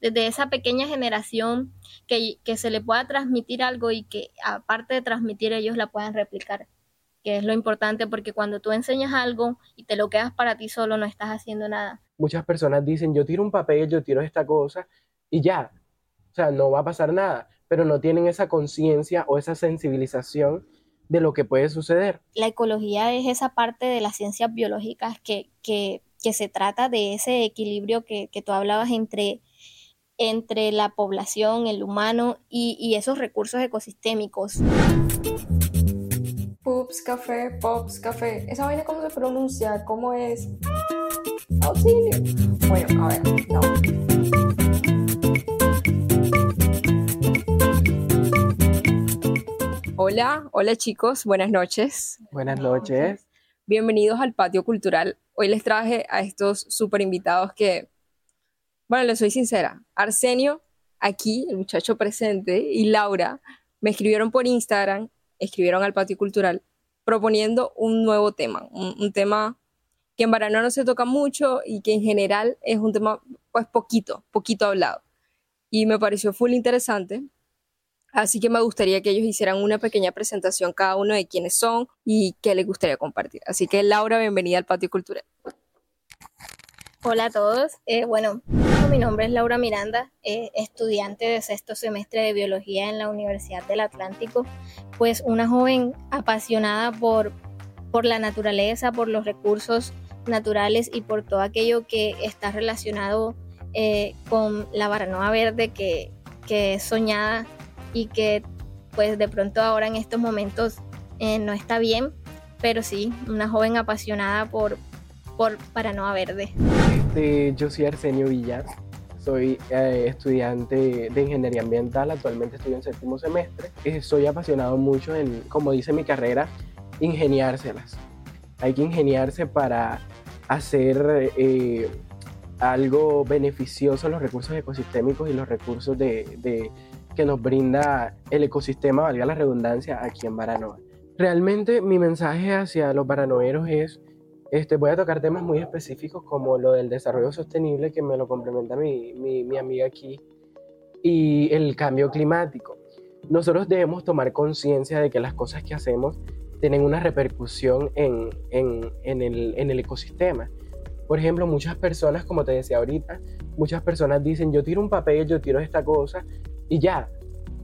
desde esa pequeña generación que, que se le pueda transmitir algo y que aparte de transmitir ellos la puedan replicar, que es lo importante porque cuando tú enseñas algo y te lo quedas para ti solo no estás haciendo nada. Muchas personas dicen, yo tiro un papel, yo tiro esta cosa y ya, o sea, no va a pasar nada, pero no tienen esa conciencia o esa sensibilización de lo que puede suceder. La ecología es esa parte de las ciencias biológicas que, que, que se trata de ese equilibrio que, que tú hablabas entre entre la población, el humano y, y, esos recursos ecosistémicos. Pups, café, pops, café. ¿Esa vaina cómo se pronuncia? ¿Cómo es? Auxilio. Bueno, a ver, no. Hola, hola chicos, buenas noches. Buenas noches. Bienvenidos al Patio Cultural. Hoy les traje a estos super invitados que bueno, les soy sincera. Arsenio, aquí, el muchacho presente, y Laura me escribieron por Instagram, escribieron al Patio Cultural, proponiendo un nuevo tema, un, tema que en Barano no se toca mucho y que en general es un tema, pues, poquito, poquito hablado. Y me pareció full interesante. Así que me gustaría que ellos hicieran una pequeña presentación cada uno de quiénes son y qué les gustaría compartir. Así que Laura, bienvenida al Patio Cultural. Hola a todos. Eh, bueno, mi nombre es Laura Miranda, eh, estudiante de sexto semestre de biología en la Universidad del Atlántico. Pues una joven apasionada por, por la naturaleza, por los recursos naturales y por todo aquello que está relacionado eh, con la baranoa verde que, que, es soñada y que pues de pronto ahora en estos momentos no está bien, pero sí, una joven apasionada por, por Paranoa Verde. Este, yo soy Arsenio Villas, soy eh, estudiante de ingeniería ambiental, actualmente estoy en séptimo semestre. Eh, soy apasionado mucho en, como dice mi carrera, ingeniárselas. Hay que ingeniarse para hacer eh, algo beneficioso los recursos ecosistémicos y los recursos de, que nos brinda el ecosistema, valga la redundancia, aquí en Baranoa. Realmente mi mensaje hacia los baranoeros es este, voy a tocar temas muy específicos como lo del desarrollo sostenible, que me lo complementa mi, mi, amiga aquí, y el cambio climático. Nosotros debemos tomar conciencia de que las cosas que hacemos tienen una repercusión en, en, en, el, en el ecosistema. Por ejemplo, muchas personas, como te decía ahorita, muchas personas dicen, yo tiro un papel, yo tiro esta cosa y ya.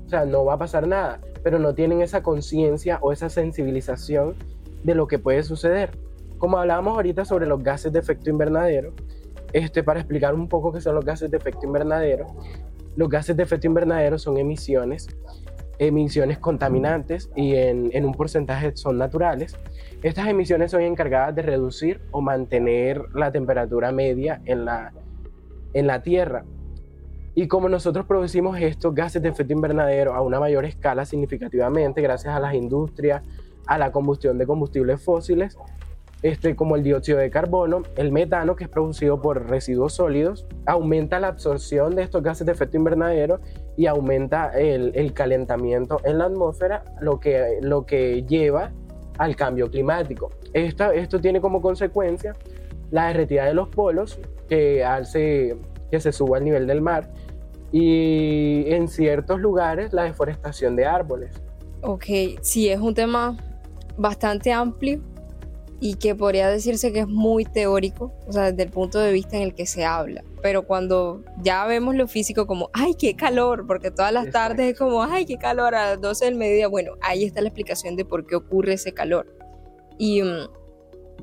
O sea, no va a pasar nada, pero no tienen esa conciencia o esa sensibilización de lo que puede suceder. Como hablábamos ahorita sobre los gases de efecto invernadero, este, para explicar un poco qué son los gases de efecto invernadero, los gases de efecto invernadero son emisiones, emisiones contaminantes y en, en, un porcentaje son naturales. Estas emisiones son encargadas de reducir o mantener la temperatura media en la, en la Tierra. Y como nosotros producimos estos gases de efecto invernadero a una mayor escala significativamente gracias a las industrias, a la combustión de combustibles fósiles, este, como el dióxido de carbono, el metano, que es producido por residuos sólidos, aumenta la absorción de estos gases de efecto invernadero y aumenta el, calentamiento en la atmósfera, lo que, lo que lleva al cambio climático. Esto, esto tiene como consecuencia la derretida de los polos, que hace que se suba el nivel del mar, y en ciertos lugares la deforestación de árboles. Ok, sí, es un tema bastante amplio y que podría decirse que es muy teórico, o sea, desde el punto de vista en el que se habla. Pero cuando ya vemos lo físico como, ay, qué calor, porque todas las tardes es como, ay, qué calor, a las 12 del mediodía, bueno, ahí está la explicación de por qué ocurre ese calor. Y, mm,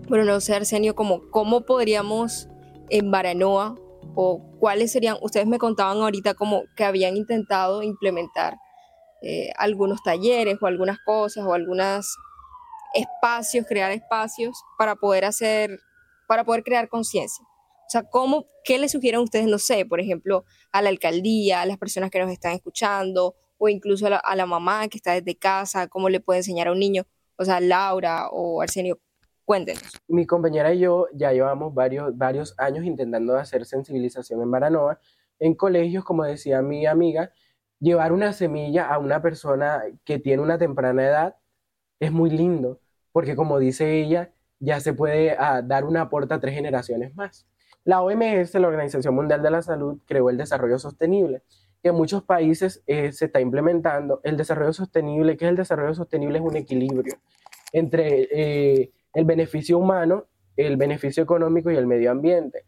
bueno, no sé, Arsenio, como, ¿cómo podríamos en Baranoa o cuáles serían, ustedes me contaban ahorita como que habían intentado implementar eh, algunos talleres o algunas cosas o algunas espacios, crear espacios para poder hacer, para poder crear conciencia. O sea, ¿cómo, ¿qué le sugieren ustedes, no sé, por ejemplo, a la alcaldía, a las personas que nos están escuchando, o incluso a la, mamá que está desde casa, cómo le puede enseñar a un niño? O sea, Laura o Arsenio, cuéntenos. Mi compañera y yo ya llevamos varios, varios años intentando hacer sensibilización en Baranoa, en colegios, como decía mi amiga, llevar una semilla a una persona que tiene una temprana edad es muy lindo, porque como dice ella, ya se puede ah, dar una aporte a tres generaciones más. La OMS, la Organización Mundial de la Salud, creó el desarrollo sostenible, que en muchos países eh, se está implementando. El desarrollo sostenible, que es el desarrollo sostenible, es un equilibrio entre eh, el beneficio humano, el beneficio económico y el medio ambiente.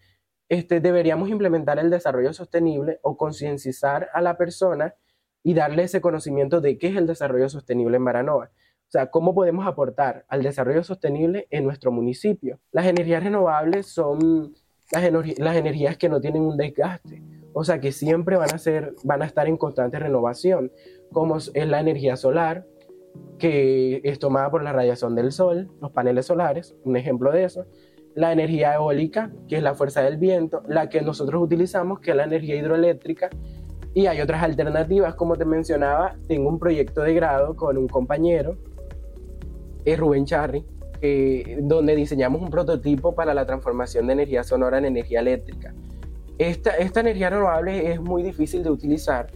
Este, deberíamos implementar el desarrollo sostenible o concienciar a la persona y darle ese conocimiento de qué es el desarrollo sostenible en Baranoa. O sea, cómo podemos aportar al desarrollo sostenible en nuestro municipio. Las energías renovables son las, las energías que no tienen un desgaste, o sea, que siempre van a, ser, van a estar en constante renovación, como es la energía solar, que es tomada por la radiación del sol, los paneles solares, un ejemplo de eso, la energía eólica, que es la fuerza del viento, la que nosotros utilizamos, que es la energía hidroeléctrica, y hay otras alternativas, como te mencionaba, tengo un proyecto de grado con un compañero, es Rubén Charri, donde diseñamos un prototipo para la transformación de energía sonora en energía eléctrica. Esta, esta energía renovable es muy difícil de utilizar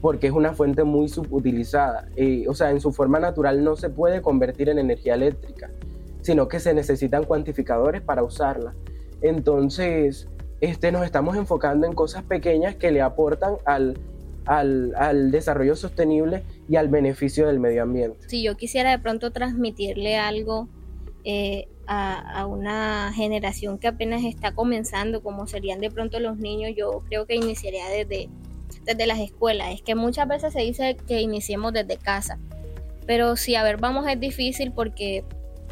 porque es una fuente muy subutilizada. Eh, o sea, en su forma natural no se puede convertir en energía eléctrica, sino que se necesitan cuantificadores para usarla. Entonces, este, nos estamos enfocando en cosas pequeñas que le aportan al, al, desarrollo sostenible y al beneficio del medio ambiente. Si yo quisiera de pronto transmitirle algo eh, a, a, una generación que apenas está comenzando, como serían de pronto los niños, yo creo que iniciaría desde, desde las escuelas. Es que muchas veces se dice que iniciemos desde casa, pero si a ver, vamos, es difícil porque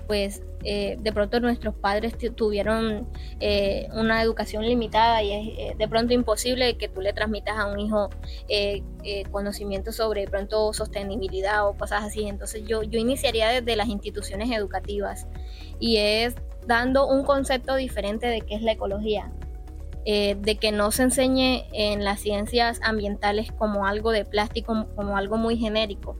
pues eh, de pronto nuestros padres tuvieron eh, una educación limitada y es eh, de pronto imposible que tú le transmitas a un hijo conocimiento sobre de pronto sostenibilidad o cosas así. Entonces yo, yo iniciaría desde las instituciones educativas y es dando un concepto diferente de qué es la ecología. de que no se enseñe en las ciencias ambientales como algo de plástico, como algo muy genérico,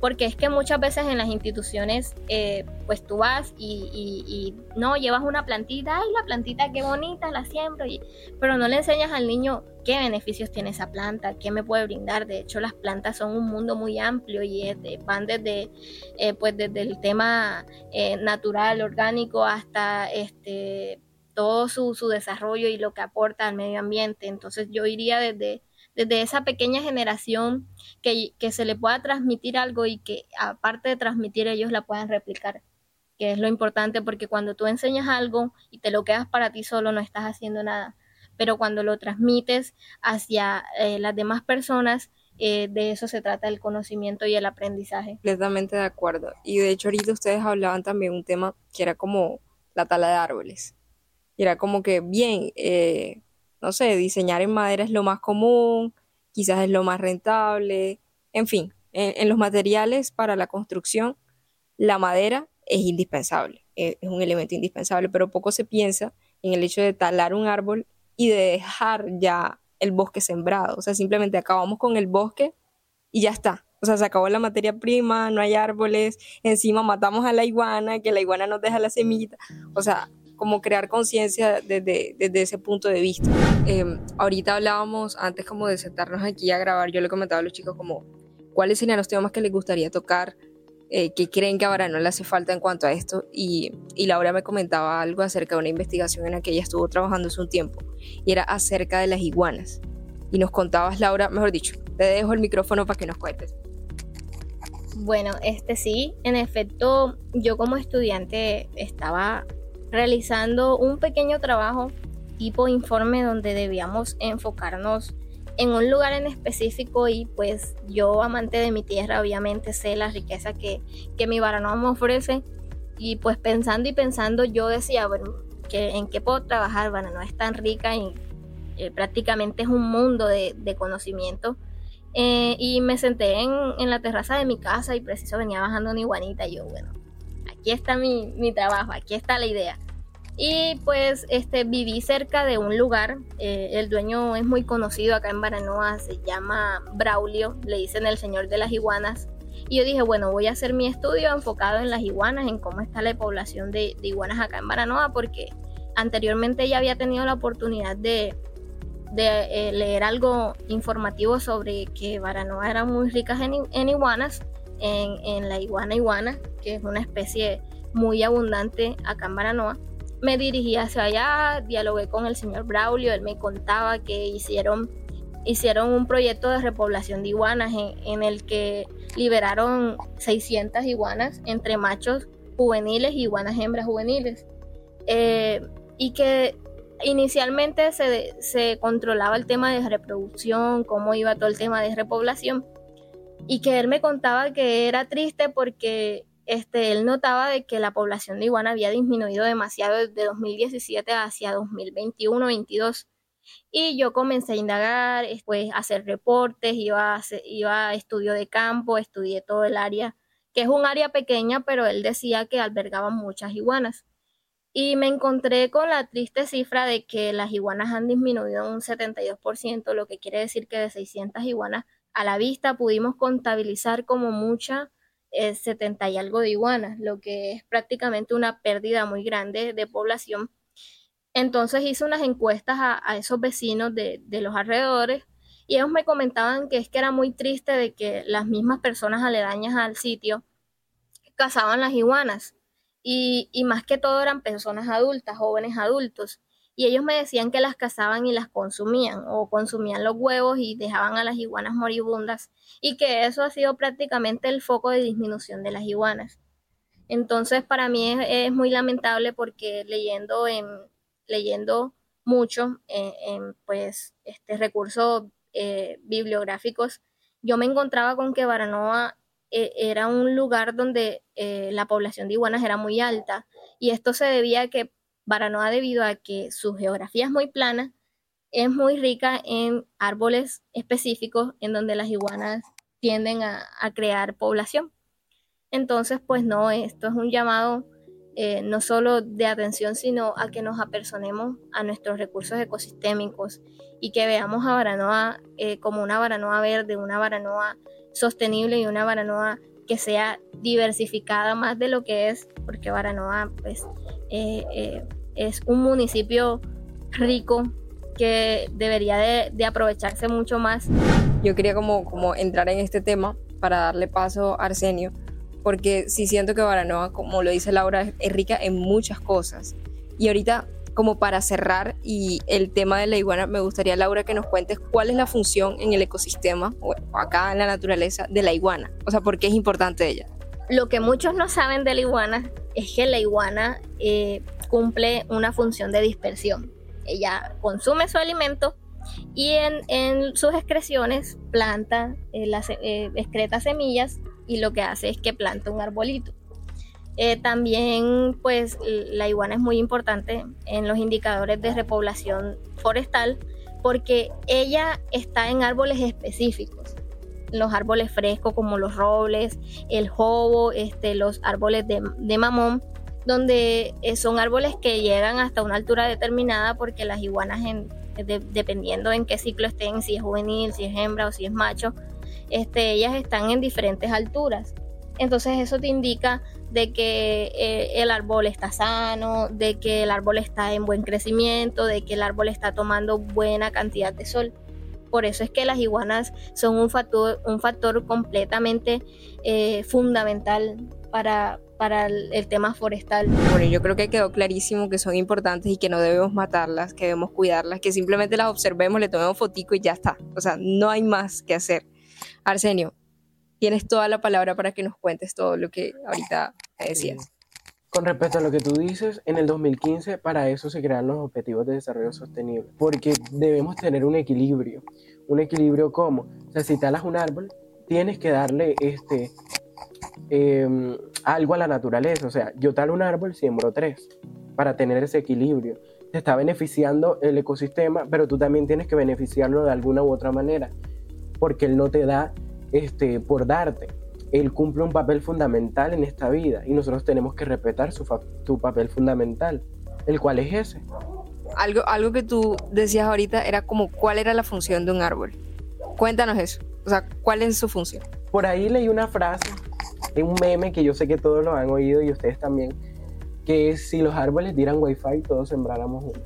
porque es que muchas veces en las instituciones, eh, pues tú vas y, no llevas una plantita, ay, la plantita qué bonita, la siembro, y, pero no le enseñas al niño qué beneficios tiene esa planta, qué me puede brindar. De hecho, las plantas son un mundo muy amplio y van desde, eh, pues desde el tema eh, natural, orgánico, hasta este todo su, su desarrollo y lo que aporta al medio ambiente. Entonces yo iría desde desde esa pequeña generación que, se le pueda transmitir algo y que aparte de transmitir ellos la puedan replicar, que es lo importante porque cuando tú enseñas algo y te lo quedas para ti solo no estás haciendo nada, pero cuando lo transmites hacia eh, las demás personas, eh, de eso se trata el conocimiento y el aprendizaje. Completamente de acuerdo. Y de hecho ahorita ustedes hablaban también un tema que era como la tala de árboles. Era como que, bien, eh, no sé, diseñar en madera es lo más común, quizás es lo más rentable, en fin, en, los materiales para la construcción, la madera es indispensable, e, es, un elemento indispensable, pero poco se piensa en el hecho de talar un árbol y de dejar ya el bosque sembrado, o sea, simplemente acabamos con el bosque y ya está. O sea, se acabó la materia prima, no hay árboles, encima matamos a la iguana, que la iguana nos deja la semillita. O sea, como crear conciencia desde, ese punto de vista. Em, ahorita hablábamos, antes como de sentarnos aquí a grabar, yo le comentaba a los chicos como cuáles serían los temas que les gustaría tocar, eh, qué creen que ahora no le hace falta en cuanto a esto. Y, y, Laura me comentaba algo acerca de una investigación en la que ella estuvo trabajando hace un tiempo, y era acerca de las iguanas. Y nos contabas, Laura, mejor dicho, te dejo el micrófono para que nos cuentes. Bueno, este sí, en efecto, yo como estudiante estaba realizando un pequeño trabajo tipo informe donde debíamos enfocarnos en un lugar en específico y pues yo amante de mi tierra obviamente sé la riqueza que, que mi Baranoa me ofrece y pues pensando y pensando yo decía, bueno, que, ¿en qué puedo trabajar? Baranoa es tan rica y eh, prácticamente es un mundo de, conocimiento. Eh, y me senté en, en, la terraza de mi casa y preciso venía bajando una iguanita y yo, bueno, aquí está mi, mi trabajo, aquí está la idea. Y pues este, viví cerca de un lugar, eh, el dueño es muy conocido acá en Baranoa, se llama Braulio, le dicen el señor de las iguanas. Y yo dije, bueno, voy a hacer mi estudio enfocado en las iguanas, en cómo está la población de, iguanas acá en Baranoa, porque anteriormente ya había tenido la oportunidad de, de eh, leer algo informativo sobre que Baranoa era muy ricas en, en iguanas, en, la iguana iguana, que es una especie muy abundante acá en Baranoa. me dirigí hacia allá, dialogué con el señor Braulio, él me contaba que hicieron, hicieron un proyecto de repoblación de iguanas en, el que liberaron 600 iguanas entre machos juveniles y iguanas hembras juveniles. Eh, y que inicialmente se, se, controlaba el tema de reproducción, cómo iba todo el tema de repoblación, y que él me contaba que era triste porque este, él notaba de que la población de iguana había disminuido demasiado desde 2017 hacia 2021-22. Y yo comencé a indagar, pues, a hacer reportes, iba a, iba a estudio de campo, estudié todo el área, que es un área pequeña, pero él decía que albergaba muchas iguanas. Y me encontré con la triste cifra de que las iguanas han disminuido un 72%, lo que quiere decir que de 600 iguanas a la vista pudimos contabilizar como mucha 70 y algo de iguanas, lo que es prácticamente una pérdida muy grande de población. Entonces hice unas encuestas a, esos vecinos de, los alrededores y ellos me comentaban que es que era muy triste de que las mismas personas aledañas al sitio cazaban las iguanas y más que todo eran personas adultas, jóvenes adultos y ellos me decían que las cazaban y las consumían o consumían los huevos y dejaban a las iguanas moribundas y que eso ha sido prácticamente el foco de disminución de las iguanas. Entonces para mí es, muy lamentable porque leyendo en leyendo mucho en, pues este recursos eh, bibliográficos yo me encontraba con que Baranoa eh, era un lugar donde eh, la población de iguanas era muy alta y esto se debía a que Baranoa debido a que su geografía es muy plana, es muy rica en árboles específicos en donde las iguanas tienden a, crear población. Entonces, pues no, esto es un llamado eh, no solo de atención, sino a que nos apersonemos a nuestros recursos ecosistémicos y que veamos a Baranoa eh, como una Baranoa verde, una Baranoa sostenible y una Baranoa que sea diversificada más de lo que es, porque Baranoa pues eh, es un municipio rico que debería de, aprovecharse mucho más. Yo quería como, como entrar en este tema para darle paso a Arsenio, porque sí siento que Baranoa, como lo dice Laura, es rica en muchas cosas. Y ahorita, como para cerrar y el tema de la iguana, me gustaría, Laura, que nos cuentes cuál es la función en el ecosistema o acá en la naturaleza de la iguana. O sea, ¿por qué es importante ella? Lo que muchos no saben de la iguana es que la iguana eh, cumple una función de dispersión. Ella consume su alimento y en, sus excreciones planta, eh, las, eh, excreta semillas y lo que hace es que planta un arbolito. Eh, también pues la iguana es muy importante en los indicadores de repoblación forestal porque ella está en árboles específicos los árboles frescos como los robles, el jobo, este, los árboles de, de mamón donde eh, son árboles que llegan hasta una altura determinada porque las iguanas, dependiendo en qué ciclo estén, si es juvenil, si es hembra o si es macho, este, ellas están en diferentes alturas. Entonces eso te indica de que eh, el árbol está sano, de que el árbol está en buen crecimiento, de que el árbol está tomando buena cantidad de sol. Por eso es que las iguanas son un factor, un factor completamente eh, fundamental para, para el, tema forestal. Bueno, yo creo que quedó clarísimo que son importantes y que no debemos matarlas, que debemos cuidarlas, que simplemente las observemos, le tomemos fotico y ya está. O sea, no hay más que hacer. Arsenio, tienes toda la palabra para que nos cuentes todo lo que ahorita decías. Con respecto a lo que tú dices, en el 2015 para eso se crearon los Objetivos de Desarrollo Sostenible, porque debemos tener un equilibrio. ¿Un equilibrio cómo? O sea, si talas un árbol, tienes que darle este, Em, algo a la naturaleza. O sea, yo tal un árbol, siembro tres para tener ese equilibrio. Te está beneficiando el ecosistema, pero tú también tienes que beneficiarlo de alguna u otra manera, porque él no te da este, por darte. Él cumple un papel fundamental en esta vida y nosotros tenemos que respetar su, su papel fundamental, el cual es ese. Algo, algo que tú decías ahorita era como cuál era la función de un árbol. Cuéntanos eso. O sea, ¿cuál es su función? Por ahí leí una frase un meme que yo sé que todos lo han oído y ustedes también, que es si los árboles dieran wifi, todos sembráramos uno.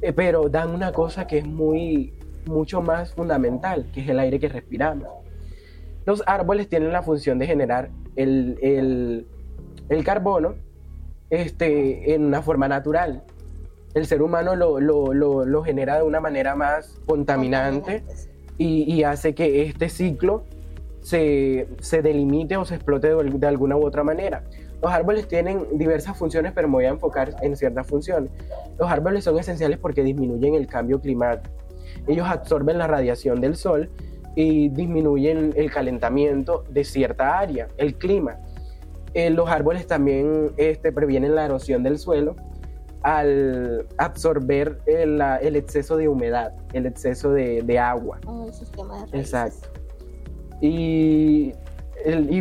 Eh, pero dan una cosa que es muy, mucho más fundamental, que es el aire que respiramos. Los árboles tienen la función de generar el, el, el carbono este, en una forma natural. El ser humano lo, lo, lo, lo genera de una manera más contaminante y, y hace que este ciclo se, se, delimite o se explote de, de, alguna u otra manera. Los árboles tienen diversas funciones, pero me voy a enfocar en ciertas funciones. Los árboles son esenciales porque disminuyen el cambio climático. Ellos absorben la radiación del sol y disminuyen el calentamiento de cierta área, el clima. Eh, los árboles también este, previenen la erosión del suelo al absorber el, el exceso de humedad, el exceso de, de agua. Oh, el sistema de Exacto. Y,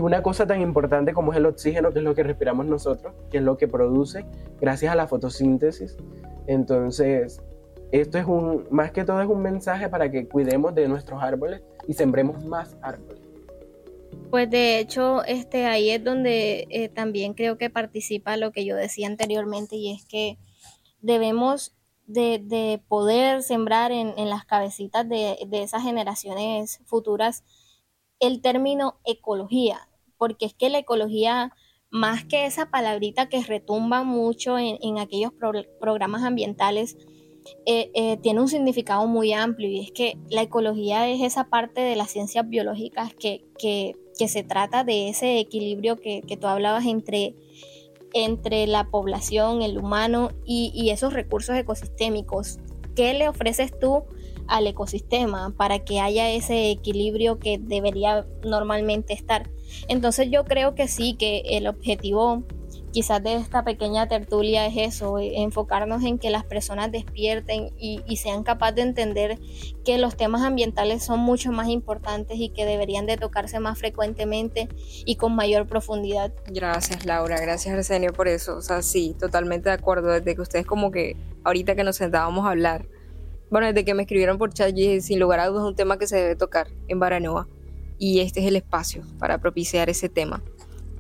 una cosa tan importante como es el oxígeno, que es lo que respiramos nosotros, que es lo que produce gracias a la fotosíntesis. Entonces, esto es un, más que todo es un mensaje para que cuidemos de nuestros árboles y sembremos más árboles. Pues de hecho, este, ahí es donde eh, también creo que participa lo que yo decía anteriormente y es que debemos de, de poder sembrar en, en las cabecitas de, de, esas generaciones futuras el término ecología, porque es que la ecología, más que esa palabrita que retumba mucho en, en aquellos pro, programas ambientales, eh, eh, tiene un significado muy amplio y es que la ecología es esa parte de las ciencias biológicas que, que, que se trata de ese equilibrio que, que tú hablabas entre, entre la población, el humano y, y esos recursos ecosistémicos. ¿Qué le ofreces tú al ecosistema para que haya ese equilibrio que debería normalmente estar? Entonces yo creo que sí, que el objetivo quizás de esta pequeña tertulia es eso, enfocarnos en que las personas despierten y, y, sean capaces de entender que los temas ambientales son mucho más importantes y que deberían de tocarse más frecuentemente y con mayor profundidad. Gracias Laura, gracias Arsenio por eso, o sea, sí, totalmente de acuerdo, desde que ustedes como que ahorita que nos sentábamos a hablar, bueno, desde que me escribieron por chat, sin lugar a dudas es un tema que se debe tocar en Baranoa y este es el espacio para propiciar ese tema.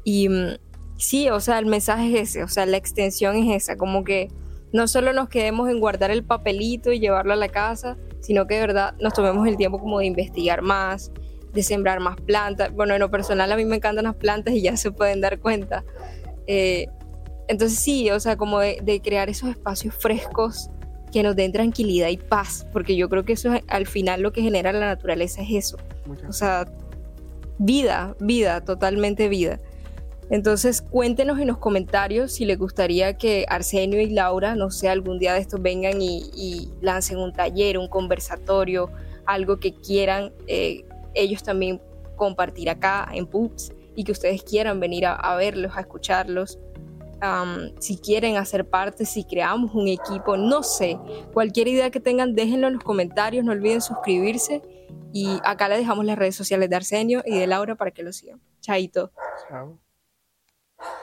Y mm, sí, o sea, el mensaje es ese, o sea, la extensión es esa, como que no solo nos quedemos en guardar el papelito y llevarlo a la casa, sino que de verdad nos tomemos el tiempo como de investigar más, de sembrar más plantas. Bueno, en lo personal a mí me encantan las plantas y ya se pueden dar cuenta. Eh, entonces sí, o sea, como de, de, crear esos espacios frescos que nos den tranquilidad y paz, porque yo creo que eso es, al final lo que genera la naturaleza es eso. O sea, vida, vida, totalmente vida. Entonces cuéntenos en los comentarios si les gustaría que Arsenio y Laura, no sé, algún día de estos vengan y, y lancen un taller, un conversatorio, algo que quieran eh, ellos también compartir acá en Pups y que ustedes quieran venir a, a verlos, a escucharlos. Um, si quieren hacer parte, si creamos un equipo, no sé, cualquier idea que tengan, déjenlo en los comentarios, no olviden suscribirse y acá les dejamos las redes sociales de Arsenio y de Laura para que lo sigan. Chaito. Chao.